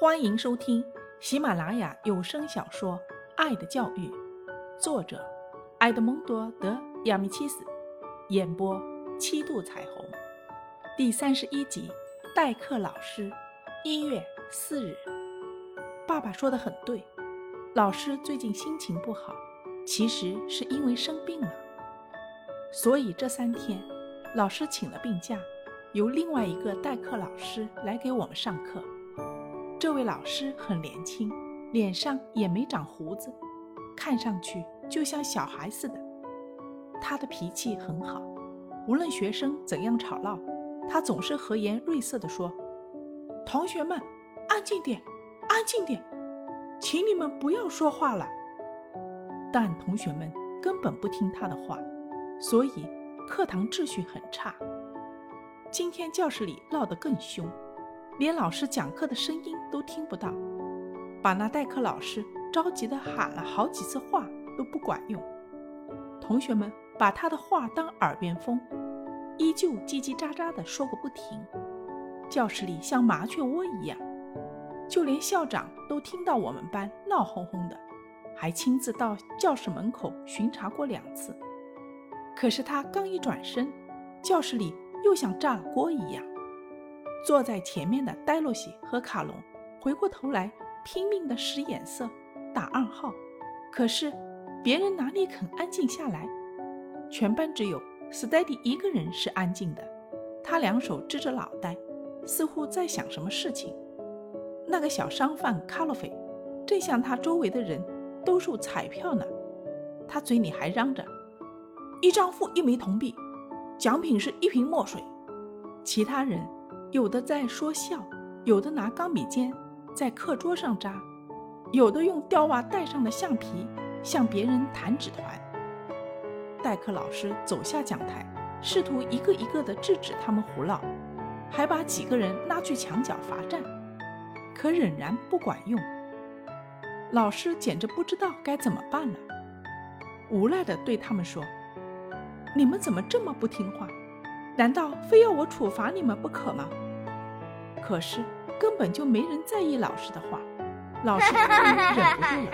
欢迎收听喜马拉雅有声小说《爱的教育》，作者埃德蒙多·德·亚米契斯，演播七度彩虹，第三十一集。代课老师，一月四日。爸爸说的很对，老师最近心情不好，其实是因为生病了，所以这三天老师请了病假，由另外一个代课老师来给我们上课。这位老师很年轻，脸上也没长胡子，看上去就像小孩似的。他的脾气很好，无论学生怎样吵闹，他总是和颜悦色地说：“同学们，安静点，安静点，请你们不要说话了。”但同学们根本不听他的话，所以课堂秩序很差。今天教室里闹得更凶。连老师讲课的声音都听不到，把那代课老师着急的喊了好几次话都不管用。同学们把他的话当耳边风，依旧叽叽喳喳的说个不停。教室里像麻雀窝一样，就连校长都听到我们班闹哄哄的，还亲自到教室门口巡查过两次。可是他刚一转身，教室里又像炸了锅一样。坐在前面的戴洛西和卡隆回过头来，拼命地使眼色，打暗号。可是别人哪里肯安静下来？全班只有斯黛蒂一个人是安静的。他两手支着脑袋，似乎在想什么事情。那个小商贩卡洛菲正向他周围的人兜售彩票呢。他嘴里还嚷着：“一张付一枚铜币，奖品是一瓶墨水。”其他人。有的在说笑，有的拿钢笔尖在课桌上扎，有的用吊袜带上的橡皮向别人弹纸团。代课老师走下讲台，试图一个一个地制止他们胡闹，还把几个人拉去墙角罚站，可仍然不管用。老师简直不知道该怎么办了，无奈地对他们说：“你们怎么这么不听话？”难道非要我处罚你们不可吗？可是根本就没人在意老师的话。老师终于忍不住了，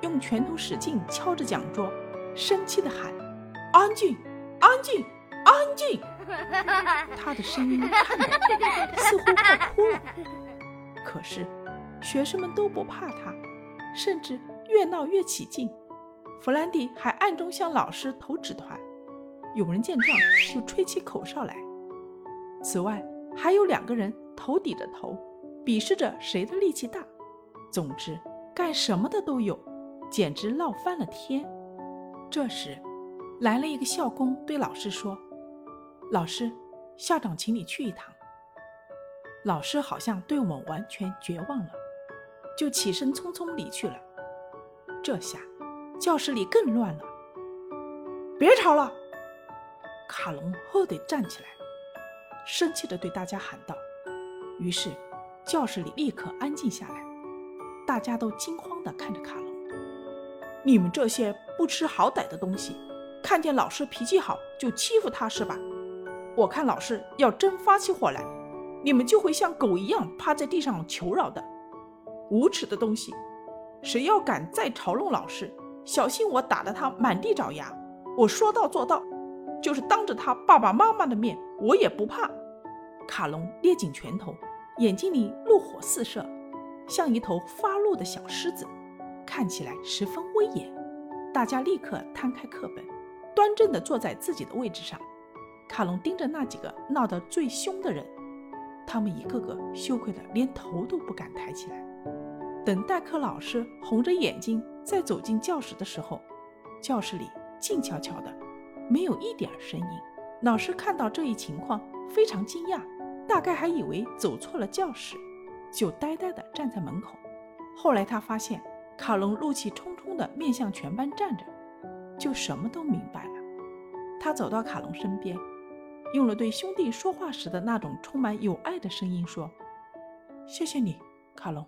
用拳头使劲敲着讲桌，生气地喊：“安静，安静，安静！”他的声音颤抖，似乎快哭了。可是学生们都不怕他，甚至越闹越起劲。弗兰迪还暗中向老师投纸团。有人见状就吹起口哨来。此外，还有两个人头抵着头，比试着谁的力气大。总之，干什么的都有，简直闹翻了天。这时，来了一个校工，对老师说：“老师，校长请你去一趟。”老师好像对我们完全绝望了，就起身匆匆离去了。这下，教室里更乱了。别吵了！卡隆后得站起来，生气地对大家喊道。于是，教室里立刻安静下来，大家都惊慌地看着卡隆。你们这些不知好歹的东西，看见老师脾气好就欺负他是吧？我看老师要真发起火来，你们就会像狗一样趴在地上求饶的。无耻的东西，谁要敢再嘲弄老师，小心我打得他满地找牙！我说到做到。就是当着他爸爸妈妈的面，我也不怕。卡隆捏紧拳头，眼睛里怒火四射，像一头发怒的小狮子，看起来十分威严。大家立刻摊开课本，端正地坐在自己的位置上。卡隆盯着那几个闹得最凶的人，他们一个个羞愧得连头都不敢抬起来。等代课老师红着眼睛再走进教室的时候，教室里静悄悄的。没有一点声音。老师看到这一情况，非常惊讶，大概还以为走错了教室，就呆呆地站在门口。后来他发现卡隆怒气冲冲地面向全班站着，就什么都明白了。他走到卡隆身边，用了对兄弟说话时的那种充满友爱的声音说：“谢谢你，卡隆。”